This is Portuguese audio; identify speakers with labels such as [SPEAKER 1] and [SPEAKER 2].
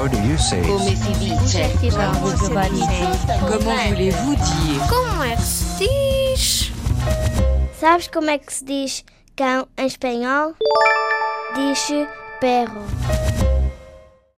[SPEAKER 1] How do you say
[SPEAKER 2] Come
[SPEAKER 1] it?
[SPEAKER 2] si dice?
[SPEAKER 3] Comment voulez-vous dire
[SPEAKER 4] Como é que se diz?
[SPEAKER 5] Sabes como é que se diz cão em espanhol? Diz perro.